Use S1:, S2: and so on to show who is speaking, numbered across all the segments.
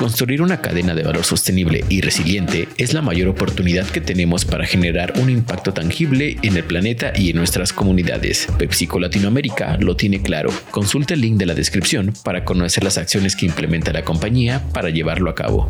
S1: Construir una cadena de valor sostenible y resiliente es la mayor oportunidad que tenemos para generar un impacto tangible en el planeta y en nuestras comunidades. PepsiCo Latinoamérica lo tiene claro. Consulta el link de la descripción para conocer las acciones que implementa la compañía para llevarlo a cabo.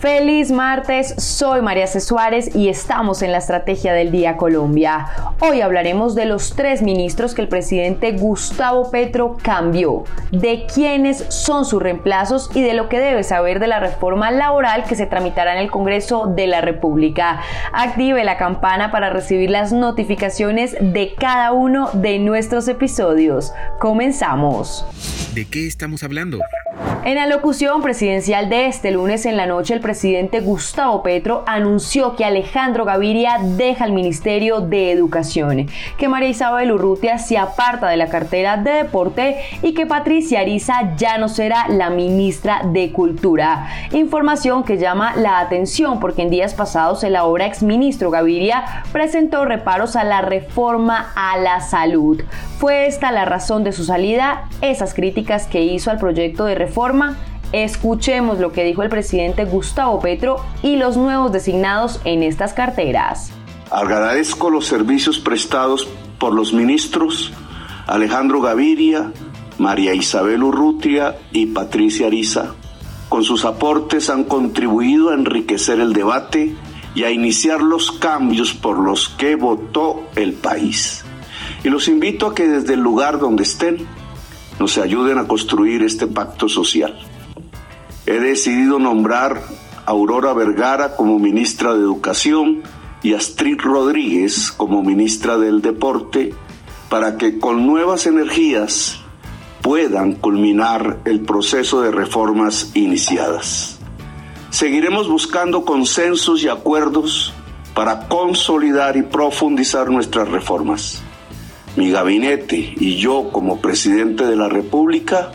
S2: Feliz martes, soy María C. Suárez y estamos en la Estrategia del Día Colombia. Hoy hablaremos de los tres ministros que el presidente Gustavo Petro cambió, de quiénes son sus reemplazos y de lo que debe saber de la reforma laboral que se tramitará en el Congreso de la República. Active la campana para recibir las notificaciones de cada uno de nuestros episodios. Comenzamos.
S1: ¿De qué estamos hablando?
S2: En la locución presidencial de este lunes en la noche, el presidente Gustavo Petro anunció que Alejandro Gaviria deja el Ministerio de Educación, que María Isabel Urrutia se aparta de la cartera de Deporte y que Patricia Ariza ya no será la ministra de Cultura. Información que llama la atención porque en días pasados el ahora exministro Gaviria presentó reparos a la reforma a la salud. ¿Fue esta la razón de su salida? Esas críticas que hizo al proyecto de reforma Escuchemos lo que dijo el presidente Gustavo Petro y los nuevos designados en estas carteras.
S3: Agradezco los servicios prestados por los ministros Alejandro Gaviria, María Isabel Urrutia y Patricia Ariza. Con sus aportes han contribuido a enriquecer el debate y a iniciar los cambios por los que votó el país. Y los invito a que desde el lugar donde estén nos ayuden a construir este pacto social he decidido nombrar a Aurora Vergara como ministra de Educación y Astrid Rodríguez como ministra del Deporte para que con nuevas energías puedan culminar el proceso de reformas iniciadas. Seguiremos buscando consensos y acuerdos para consolidar y profundizar nuestras reformas. Mi gabinete y yo como presidente de la República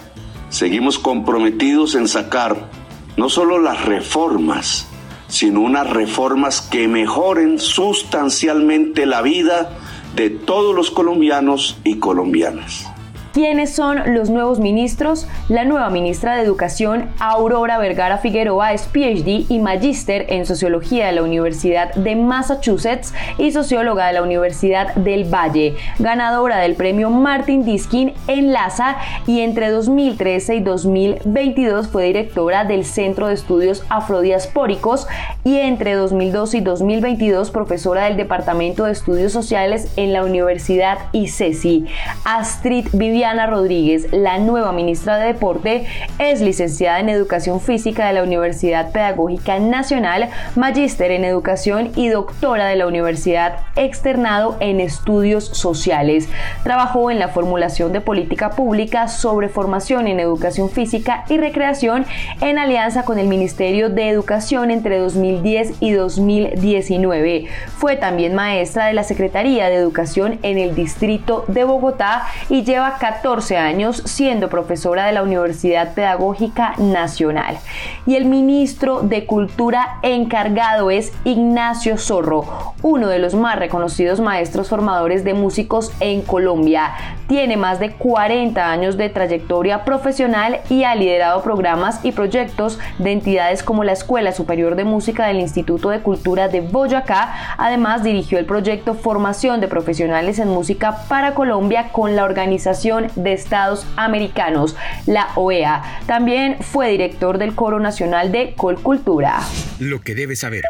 S3: seguimos comprometidos en sacar no solo las reformas, sino unas reformas que mejoren sustancialmente la vida de todos los colombianos y colombianas.
S2: ¿Quiénes son los nuevos ministros? La nueva ministra de Educación, Aurora Vergara Figueroa, es PhD y magíster en Sociología de la Universidad de Massachusetts y socióloga de la Universidad del Valle, ganadora del premio Martin Diskin en LASA y entre 2013 y 2022 fue directora del Centro de Estudios Afrodiaspóricos y entre 2012 y 2022 profesora del Departamento de Estudios Sociales en la Universidad ICESI. Astrid Vivian Ana Rodríguez, la nueva ministra de Deporte, es licenciada en Educación Física de la Universidad Pedagógica Nacional, magíster en Educación y doctora de la Universidad Externado en Estudios Sociales. Trabajó en la formulación de política pública sobre formación en educación física y recreación en alianza con el Ministerio de Educación entre 2010 y 2019. Fue también maestra de la Secretaría de Educación en el Distrito de Bogotá y lleva 14 años siendo profesora de la Universidad Pedagógica Nacional. Y el ministro de Cultura encargado es Ignacio Zorro, uno de los más reconocidos maestros formadores de músicos en Colombia. Tiene más de 40 años de trayectoria profesional y ha liderado programas y proyectos de entidades como la Escuela Superior de Música del Instituto de Cultura de Boyacá. Además, dirigió el proyecto Formación de Profesionales en Música para Colombia con la Organización de Estados Americanos, la OEA. También fue director del Coro Nacional de Colcultura.
S1: Lo que debes saber.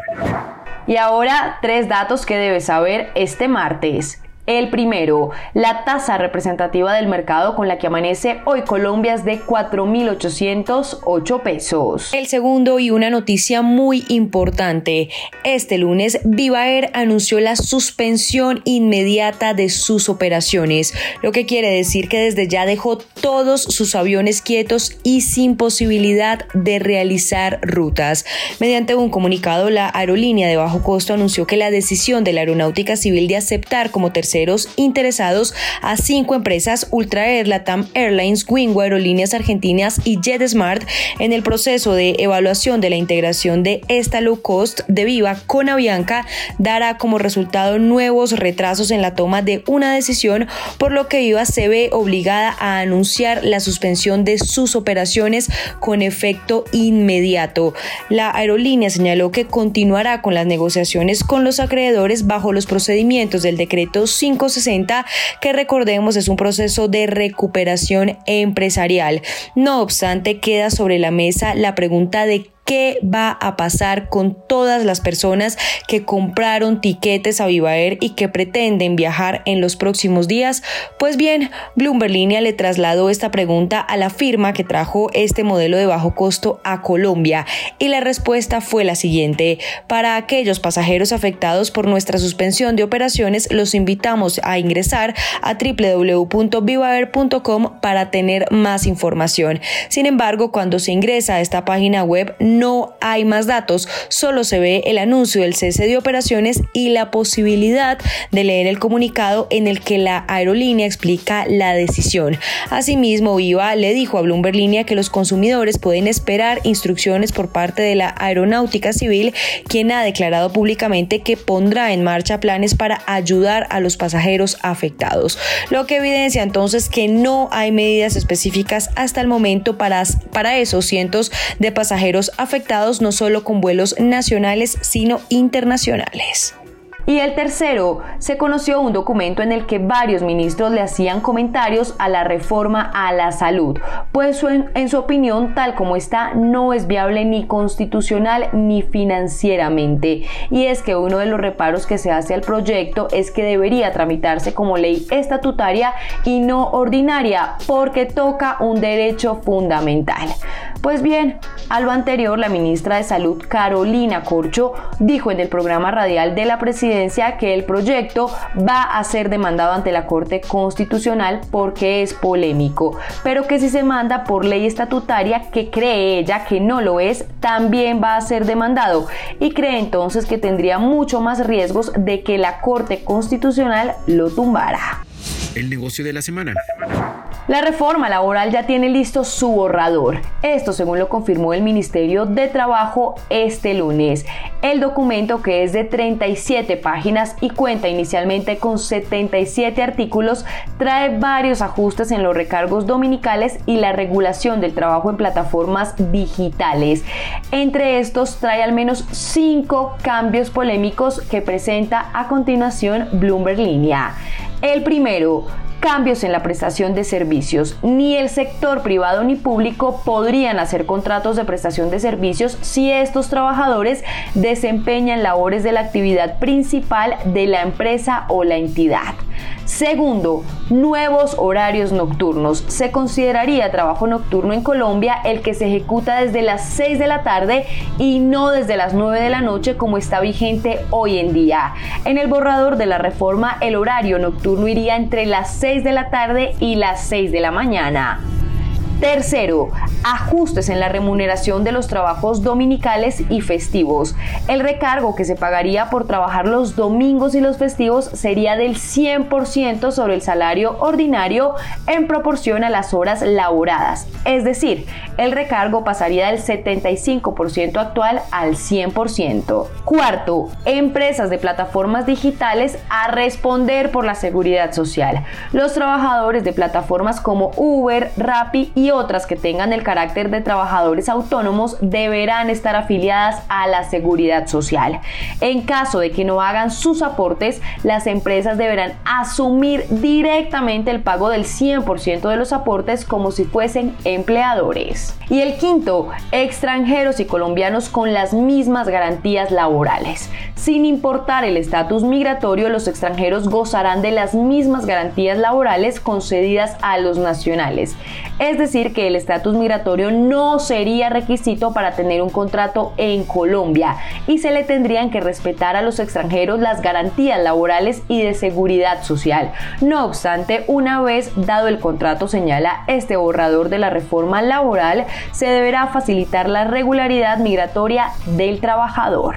S2: Y ahora tres datos que debes saber este martes. El primero, la tasa representativa del mercado con la que amanece hoy Colombia es de 4.808 pesos. El segundo y una noticia muy importante. Este lunes Viva Air anunció la suspensión inmediata de sus operaciones, lo que quiere decir que desde ya dejó todos sus aviones quietos y sin posibilidad de realizar rutas. Mediante un comunicado, la aerolínea de bajo costo anunció que la decisión de la Aeronáutica Civil de aceptar como tercer
S4: interesados a cinco empresas Ultra Air, Latam Airlines, Wingo, Aerolíneas Argentinas y JetSmart en el proceso de evaluación de la integración de esta low cost de Viva con Avianca dará como resultado nuevos retrasos en la toma de una decisión, por lo que Viva se ve obligada a anunciar la suspensión de sus operaciones con efecto inmediato. La aerolínea señaló que continuará con las negociaciones con los acreedores bajo los procedimientos del decreto 560, que recordemos es un proceso de recuperación empresarial. No obstante, queda sobre la mesa la pregunta de qué va a pasar con todas las personas que compraron tiquetes a Viva Air y que pretenden viajar en los próximos días? Pues bien, Bloomberg Línea le trasladó esta pregunta a la firma que trajo este modelo de bajo costo a Colombia y la respuesta fue la siguiente. Para aquellos pasajeros afectados por nuestra suspensión de operaciones, los invitamos a ingresar a www.vivaer.com para tener más información. Sin embargo, cuando se ingresa a esta página web, no hay más datos, solo se ve el anuncio del cese de operaciones y la posibilidad de leer el comunicado en el que la aerolínea explica la decisión. Asimismo, Viva le dijo a Bloomberg Línea que los consumidores pueden esperar instrucciones por parte de la Aeronáutica Civil, quien ha declarado públicamente que pondrá en marcha planes para ayudar a los pasajeros afectados, lo que evidencia entonces que no hay medidas específicas hasta el momento para, para esos cientos de pasajeros afectados afectados no solo con vuelos nacionales, sino internacionales.
S2: Y el tercero, se conoció un documento en el que varios ministros le hacían comentarios a la reforma a la salud, pues en, en, su opinión, tal como está, no es viable ni constitucional ni financieramente. Y es que uno de los reparos que se hace al proyecto es que debería tramitarse como ley estatutaria y no ordinaria, porque toca un derecho fundamental. Pues bien, a lo anterior, la ministra de Salud, Carolina Corcho, dijo en el programa radial de la presidencia que el proyecto va a ser demandado ante la Corte Constitucional porque es polémico, pero que si se manda por ley estatutaria, que cree ella que no lo es, también va a ser demandado y cree entonces que tendría mucho más riesgos de que la Corte Constitucional lo tumbara.
S1: El negocio de la semana.
S2: La reforma laboral ya tiene listo su borrador. Esto según lo confirmó el Ministerio de Trabajo este lunes. El documento que es de 37 páginas y cuenta inicialmente con 77 artículos trae varios ajustes en los recargos dominicales y la regulación del trabajo en plataformas digitales. Entre estos trae al menos 5 cambios polémicos que presenta a continuación Bloomberg Línea. El primero, cambios en la prestación de servicios. Ni el sector privado ni público podrían hacer contratos de prestación de servicios si estos trabajadores desempeñan labores de la actividad principal de la empresa o la entidad. Segundo, nuevos horarios nocturnos. Se consideraría trabajo nocturno en Colombia el que se ejecuta desde las 6 de la tarde y no desde las 9 de la noche como está vigente hoy en día. En el borrador de la reforma, el horario nocturno iría entre las 6 de la tarde y las 6 de la mañana. Tercero, ajustes en la remuneración de los trabajos dominicales y festivos. El recargo que se pagaría por trabajar los domingos y los festivos sería del 100% sobre el salario ordinario en proporción a las horas laboradas. Es decir, el recargo pasaría del 75% actual al 100%. Cuarto, empresas de plataformas digitales a responder por la seguridad social. Los trabajadores de plataformas como Uber, Rappi y otras que tengan el carácter de trabajadores autónomos deberán estar afiliadas a la seguridad social. En caso de que no hagan sus aportes, las empresas deberán asumir directamente el pago del 100% de los aportes como si fuesen empleadores. Y el quinto, extranjeros y colombianos con las mismas garantías laborales. Sin importar el estatus migratorio, los extranjeros gozarán de las mismas garantías laborales concedidas a los nacionales. Es que el estatus migratorio no sería requisito para tener un contrato en Colombia y se le tendrían que respetar a los extranjeros las garantías laborales y de seguridad social. No obstante, una vez dado el contrato, señala este borrador de la reforma laboral, se deberá facilitar la regularidad migratoria del trabajador.